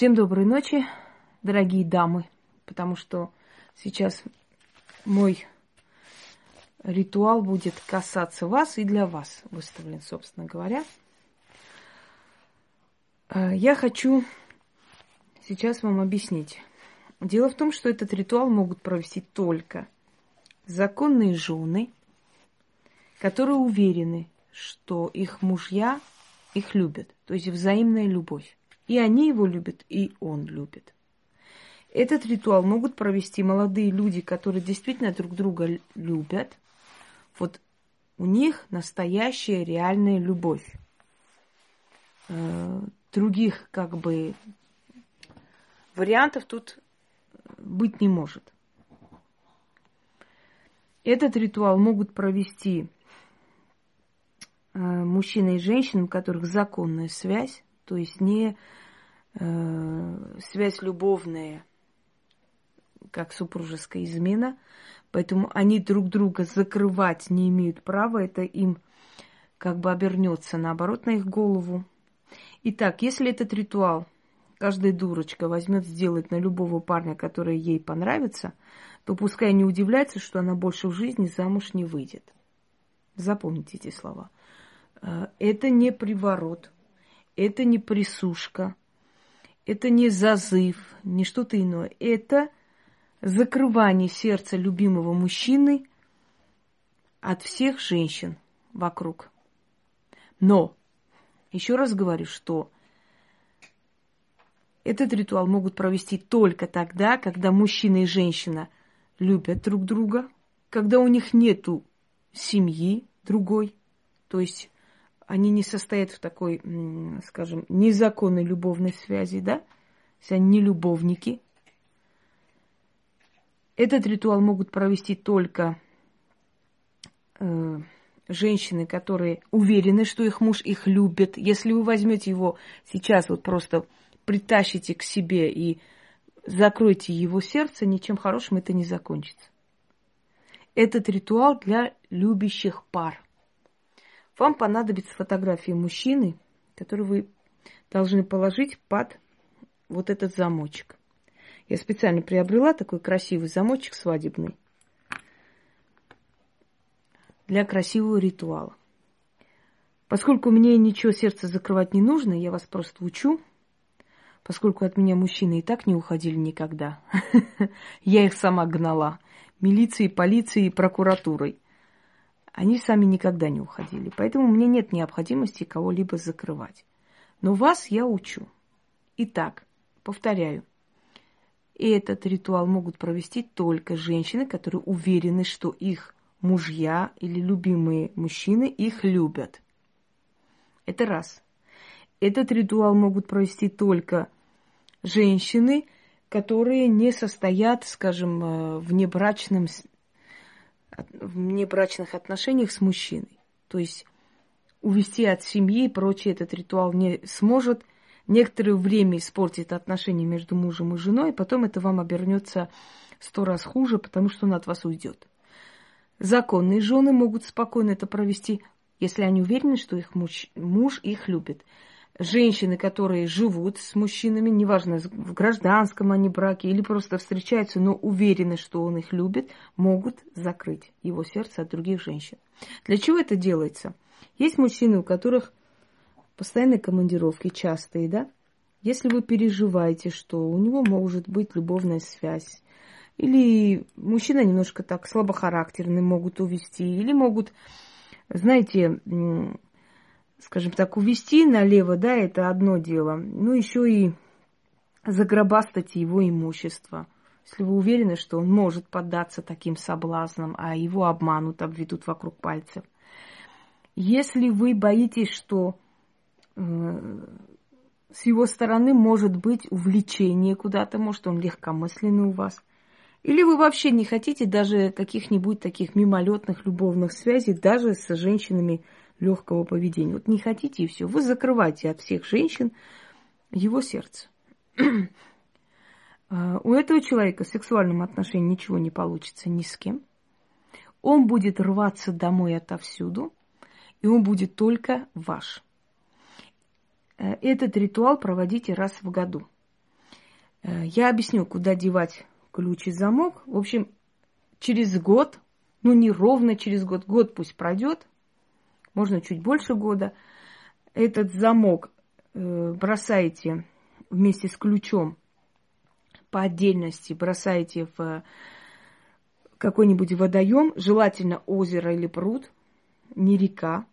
Всем доброй ночи, дорогие дамы, потому что сейчас мой ритуал будет касаться вас и для вас выставлен, собственно говоря. Э, я хочу сейчас вам объяснить. Дело в том, что этот ритуал могут провести только законные жены, которые уверены, что их мужья их любят, то есть взаимная любовь. И они его любят, и он любит. Этот ритуал могут провести молодые люди, которые действительно друг друга любят. Вот у них настоящая реальная любовь. Э, других как бы вариантов тут быть не может. Этот ритуал могут провести э, мужчины и женщины, у которых законная связь, то есть не э, связь любовная, как супружеская измена, поэтому они друг друга закрывать не имеют права, это им как бы обернется наоборот на их голову. Итак, если этот ритуал каждая дурочка возьмет сделать на любого парня, который ей понравится, то пускай не удивляется, что она больше в жизни замуж не выйдет. Запомните эти слова. Э, это не приворот, это не присушка, это не зазыв, не что-то иное. Это закрывание сердца любимого мужчины от всех женщин вокруг. Но, еще раз говорю, что этот ритуал могут провести только тогда, когда мужчина и женщина любят друг друга, когда у них нету семьи другой, то есть они не состоят в такой, скажем, незаконной любовной связи, да, если они не любовники. Этот ритуал могут провести только э, женщины, которые уверены, что их муж их любит. Если вы возьмете его сейчас вот просто притащите к себе и закройте его сердце, ничем хорошим это не закончится. Этот ритуал для любящих пар. Вам понадобится фотография мужчины, которую вы должны положить под вот этот замочек. Я специально приобрела такой красивый замочек свадебный для красивого ритуала. Поскольку мне ничего сердце закрывать не нужно, я вас просто учу, поскольку от меня мужчины и так не уходили никогда. Я их сама гнала. Милицией, полицией, прокуратурой. Они сами никогда не уходили. Поэтому мне нет необходимости кого-либо закрывать. Но вас я учу. Итак, повторяю. Этот ритуал могут провести только женщины, которые уверены, что их мужья или любимые мужчины их любят. Это раз. Этот ритуал могут провести только женщины, которые не состоят, скажем, э, в небрачном в небрачных отношениях с мужчиной. То есть увести от семьи и прочее этот ритуал не сможет. Некоторое время испортит отношения между мужем и женой, потом это вам обернется сто раз хуже, потому что он от вас уйдет. Законные жены могут спокойно это провести, если они уверены, что их муж, муж их любит женщины, которые живут с мужчинами, неважно, в гражданском они браке или просто встречаются, но уверены, что он их любит, могут закрыть его сердце от других женщин. Для чего это делается? Есть мужчины, у которых постоянные командировки, частые, да? Если вы переживаете, что у него может быть любовная связь, или мужчина немножко так слабохарактерный могут увести, или могут, знаете, скажем так, увести налево, да, это одно дело. Ну, еще и загробастать его имущество. Если вы уверены, что он может поддаться таким соблазнам, а его обманут, обведут вокруг пальцев. Если вы боитесь, что э, с его стороны может быть увлечение куда-то, может он легкомысленный у вас, или вы вообще не хотите даже каких-нибудь таких мимолетных любовных связей даже с женщинами легкого поведения. Вот не хотите и все. Вы закрываете от всех женщин его сердце. А, у этого человека в сексуальном отношении ничего не получится ни с кем. Он будет рваться домой отовсюду, и он будет только ваш. Э, этот ритуал проводите раз в году. Э, я объясню, куда девать ключ и замок. В общем, через год, ну не ровно через год, год пусть пройдет, можно чуть больше года, этот замок э, бросаете вместе с ключом по отдельности, бросаете в какой-нибудь водоем, желательно озеро или пруд, не река,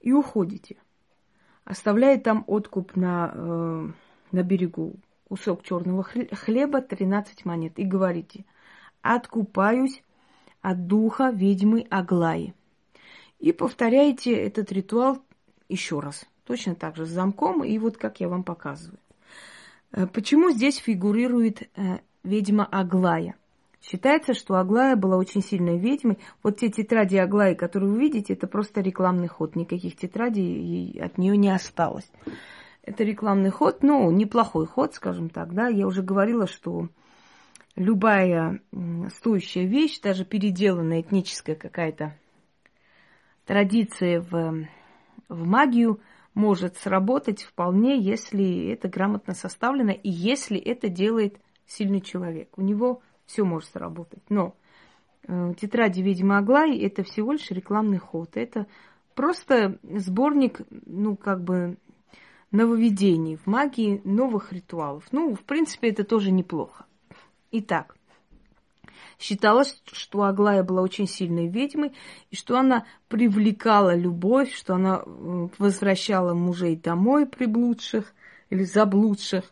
и уходите. Оставляя там откуп на, э, на берегу кусок черного хлеба, 13 монет, и говорите, откупаюсь от духа ведьмы Аглаи. И повторяете этот ритуал еще раз. Точно так же с замком, и вот как я вам показываю. Э, почему здесь фигурирует э, ведьма Аглая? Считается, что Аглая была очень сильной ведьмой. Вот те тетради Аглаи, которые вы видите, это просто рекламный ход. Никаких тетрадей от нее не осталось. Это рекламный ход, ну, неплохой ход, скажем так, да. Я уже говорила, что любая стоящая вещь, даже переделанная этническая какая-то традиция в, в магию, может сработать вполне, если это грамотно составлено и если это делает сильный человек. У него все может сработать. Но э, тетради ведьмы Аглаи это всего лишь рекламный ход. Это просто сборник, ну, как бы нововведений в магии, новых ритуалов. Ну, в принципе, это тоже неплохо. Итак, считалось, что Аглая была очень сильной ведьмой, и что она привлекала любовь, что она возвращала мужей домой приблудших или заблудших.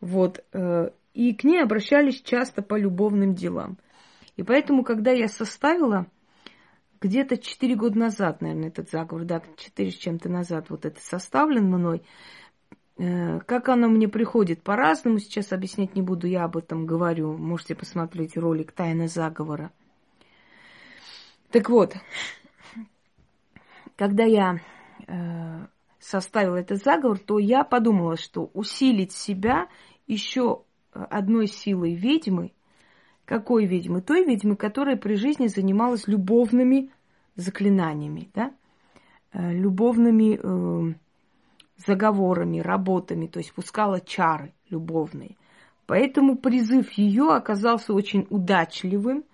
Вот. Э, и к ней обращались часто по любовным делам. И поэтому, когда я составила где-то 4 года назад, наверное, этот заговор, да, 4 с чем-то назад вот это составлен мной, как оно мне приходит по-разному, сейчас объяснять не буду, я об этом говорю. Можете посмотреть ролик «Тайна заговора». Так вот, когда я э, составила этот заговор, то я подумала, что усилить себя еще одной силой ведьмы. Какой ведьмы? Той ведьмы, которая при жизни занималась любовными заклинаниями, да? Э, любовными э, заговорами, работами, то есть пускала чары любовные. Поэтому призыв ее оказался очень удачливым.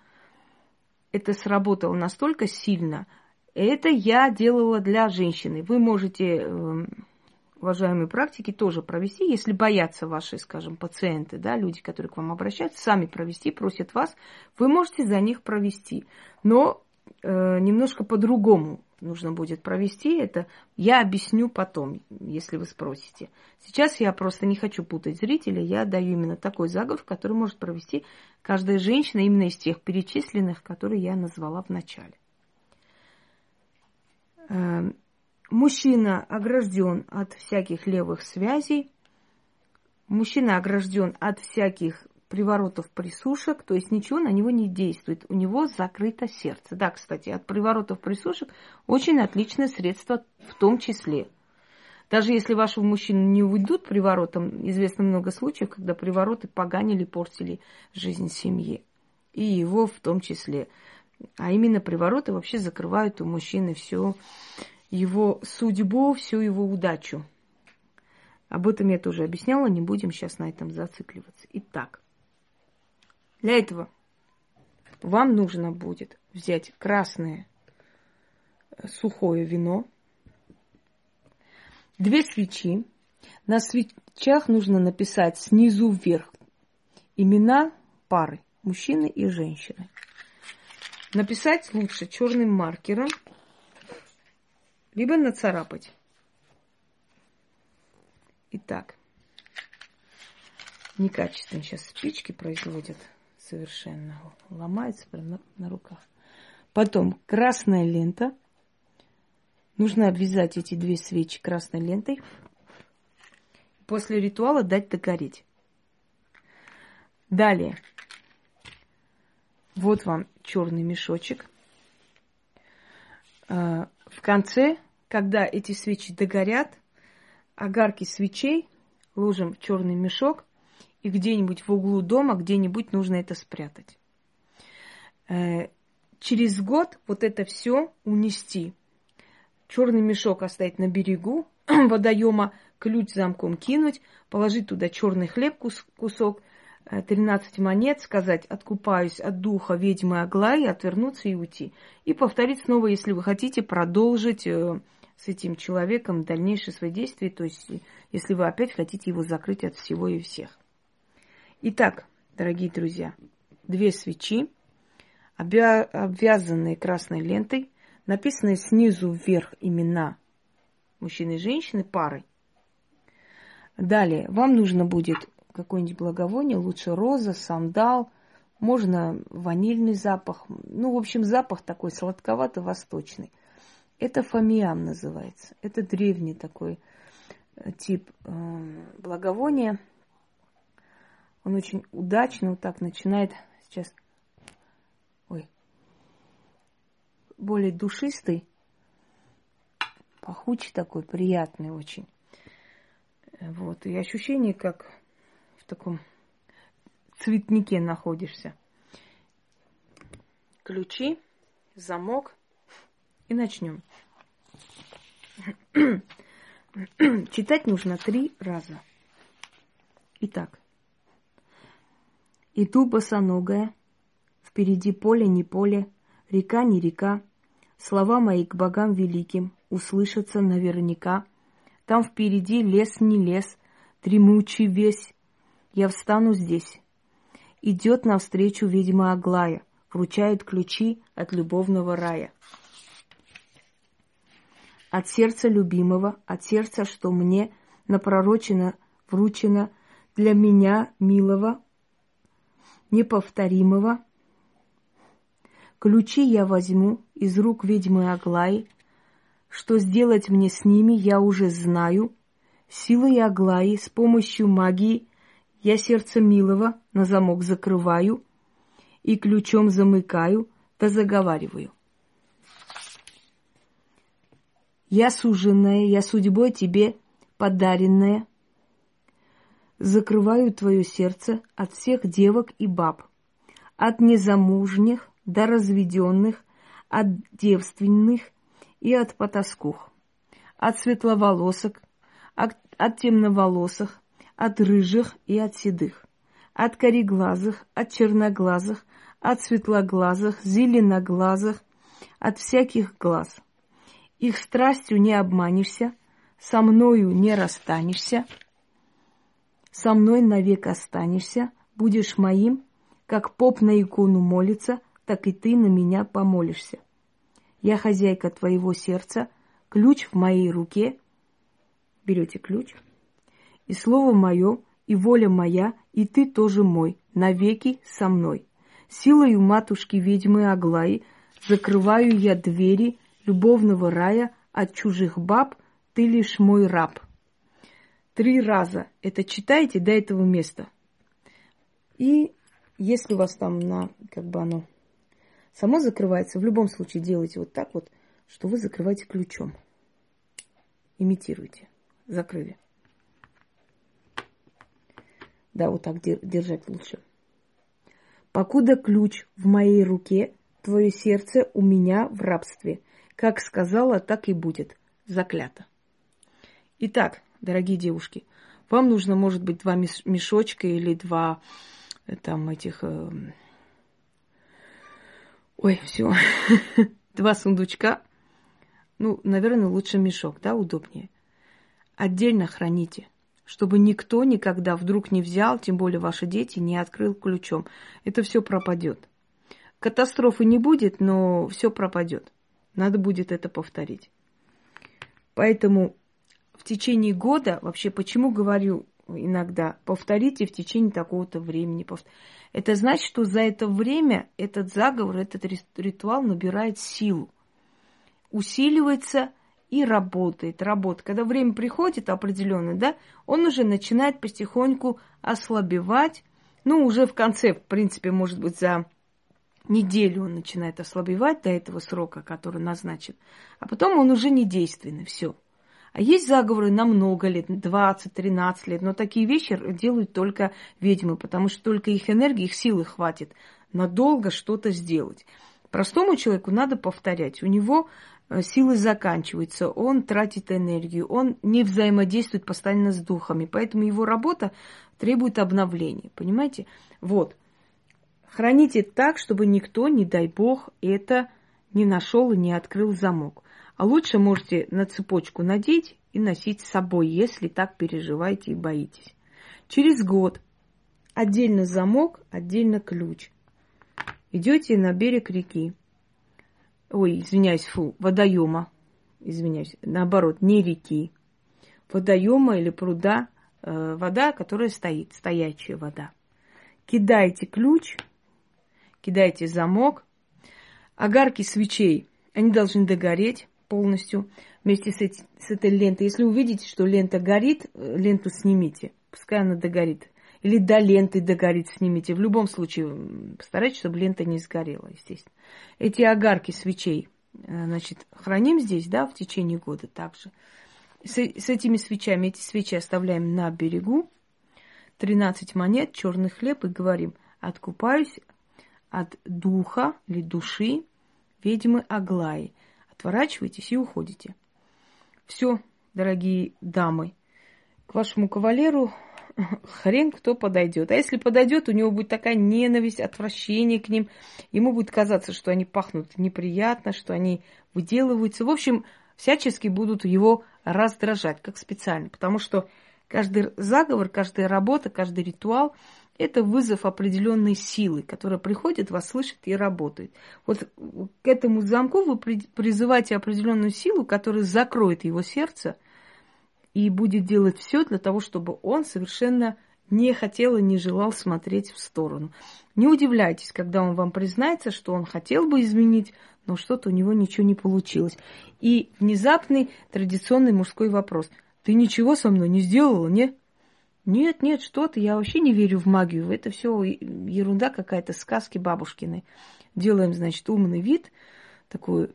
Это сработало настолько сильно. Это я делала для женщины. Вы можете эм, уважаемые практики, тоже провести, если боятся ваши, скажем, пациенты, да, люди, которые к вам обращаются, сами провести, просят вас, вы можете за них провести. Но э, немножко по-другому нужно будет провести это. Я объясню потом, если вы спросите. Сейчас я просто не хочу путать зрителя, я даю именно такой заговор, который может провести каждая женщина именно из тех перечисленных, которые я назвала в начале. Эм, Мужчина огражден от всяких левых связей. Мужчина огражден от всяких приворотов присушек, то есть ничего на него не действует. У него закрыто сердце. Да, кстати, от приворотов присушек очень отличное средство в том числе. Даже если вашего мужчину не уйдут приворотом, известно много случаев, когда привороты поганили, портили жизнь семьи. И его в том числе. А именно привороты вообще закрывают у мужчины все его судьбу, всю его удачу. Об этом я тоже объясняла, не будем сейчас на этом зацикливаться. Итак, для этого вам нужно будет взять красное э, сухое вино, две свечи. На свечах нужно написать снизу вверх имена пары, мужчины и женщины. Написать лучше черным маркером – либо нацарапать. Итак, некачественно сейчас спички производят совершенно. Ломается прямо на, на руках. Потом красная лента. Нужно обвязать эти две свечи красной лентой. После ритуала дать догореть. Далее. Вот вам черный мешочек. А, в конце когда эти свечи догорят, огарки свечей ложим в черный мешок и где-нибудь в углу дома, где-нибудь нужно это спрятать. Э, через год вот это все унести. Черный мешок оставить на берегу, водоема, ключ замком кинуть, положить туда черный хлеб кусок, 13 монет, сказать «откупаюсь от духа ведьмы Аглаи», отвернуться и уйти. И повторить снова, если вы хотите продолжить э, с этим человеком дальнейшие свои действия, то есть если вы опять хотите его закрыть от всего и всех. Итак, дорогие друзья, две свечи, обвязанные красной лентой, написанные снизу вверх имена мужчины и женщины парой. Далее, вам нужно будет какое-нибудь благовоние, лучше роза, сандал, можно ванильный запах. Ну, в общем, запах такой сладковато-восточный. Это фамиам называется. Это древний такой э, тип э, благовония. Он очень удачно вот так начинает сейчас, ой, более душистый, пахучий такой, приятный очень. Вот, и ощущение, как в таком цветнике находишься. Ключи, замок и начнем. Читать нужно три раза. Итак. Иду босоногая, впереди поле не поле, река не река, слова мои к богам великим услышатся наверняка. Там впереди лес не лес, дремучий весь, я встану здесь. Идет навстречу ведьма Аглая, вручает ключи от любовного рая от сердца любимого, от сердца, что мне напророчено, вручено для меня милого, неповторимого. Ключи я возьму из рук ведьмы Аглаи. Что сделать мне с ними, я уже знаю. Силой Аглаи, с помощью магии, я сердце милого на замок закрываю и ключом замыкаю, да заговариваю. Я суженная, я судьбой тебе подаренная. Закрываю твое сердце от всех девок и баб, от незамужних до разведенных, от девственных и от потаскух, от светловолосок, от, от темноволосых, от рыжих и от седых, от кореглазых, от черноглазых, от светлоглазых, зеленоглазых, от всяких глаз – их страстью не обманешься, со мною не расстанешься, со мной навек останешься, будешь моим, как поп на икону молится, так и ты на меня помолишься. Я хозяйка твоего сердца, ключ в моей руке. Берете ключ. И слово мое, и воля моя, и ты тоже мой, навеки со мной. Силою матушки ведьмы Аглаи закрываю я двери любовного рая от чужих баб ты лишь мой раб. Три раза это читайте до этого места. И если у вас там на, как бы оно само закрывается, в любом случае делайте вот так вот, что вы закрываете ключом. Имитируйте. Закрыли. Да, вот так держать лучше. Покуда ключ в моей руке, твое сердце у меня в рабстве. Как сказала, так и будет. Заклято. Итак, дорогие девушки, вам нужно, может быть, два мешочка или два э, там этих... Э... Ой, все. два сундучка. Ну, наверное, лучше мешок, да, удобнее. Отдельно храните, чтобы никто никогда вдруг не взял, тем более ваши дети, не открыл ключом. Это все пропадет. Катастрофы не будет, но все пропадет. Надо будет это повторить. Поэтому в течение года, вообще почему говорю иногда, повторите в течение такого-то времени. Это значит, что за это время этот заговор, этот ритуал набирает силу, усиливается и работает, работает. Когда время приходит определенное, да, он уже начинает потихоньку ослабевать, ну, уже в конце, в принципе, может быть, за неделю он начинает ослабевать до этого срока, который назначен, а потом он уже не действенный, все. А есть заговоры на много лет, 20-13 лет, но такие вещи делают только ведьмы, потому что только их энергии, их силы хватит надолго что-то сделать. Простому человеку надо повторять. У него э, силы заканчиваются, он тратит энергию, он не взаимодействует постоянно с духами, поэтому его работа требует обновления, понимаете? Вот. Храните так, чтобы никто, не дай бог, это не нашел и не открыл замок. А лучше можете на цепочку надеть и носить с собой, если так переживаете и боитесь. Через год отдельно замок, отдельно ключ. Идете на берег реки. Ой, извиняюсь, фу, водоема. Извиняюсь, наоборот, не реки. Водоема или пруда, э, вода, которая стоит, стоячая вода. Кидаете ключ, кидаете замок, огарки свечей, они должны догореть полностью вместе с, эти, с этой лентой. Если увидите, что лента горит, э, ленту снимите, пускай она догорит. Или до ленты догорит, снимите. В любом случае, постарайтесь, чтобы лента не сгорела, естественно. Эти огарки свечей, э, значит, храним здесь, да, в течение года также. С, с этими свечами, эти свечи оставляем на берегу. 13 монет, черный хлеб и говорим, откупаюсь от духа или души ведьмы Аглаи. Отворачивайтесь и уходите. Все, дорогие дамы, к вашему кавалеру хрен кто подойдет. А если подойдет, у него будет такая ненависть, отвращение к ним. Ему будет казаться, что они пахнут неприятно, что они выделываются. В общем, всячески будут его раздражать, как специально. Потому что каждый заговор, каждая работа, каждый ритуал – это вызов определенной силы, которая приходит, вас слышит и работает. Вот к этому замку вы призываете определенную силу, которая закроет его сердце – и будет делать все для того, чтобы он совершенно не хотел и не желал смотреть в сторону. Не удивляйтесь, когда он вам признается, что он хотел бы изменить, но что-то у него ничего не получилось. И внезапный традиционный мужской вопрос. Ты ничего со мной не сделала, не? Нет, нет, что ты, я вообще не верю в магию. Это все ерунда какая-то, сказки бабушкины. Делаем, значит, умный вид, такой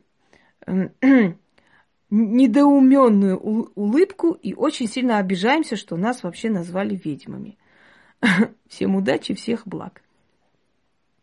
недоуменную улыбку и очень сильно обижаемся, что нас вообще назвали ведьмами. Всем удачи, всех благ.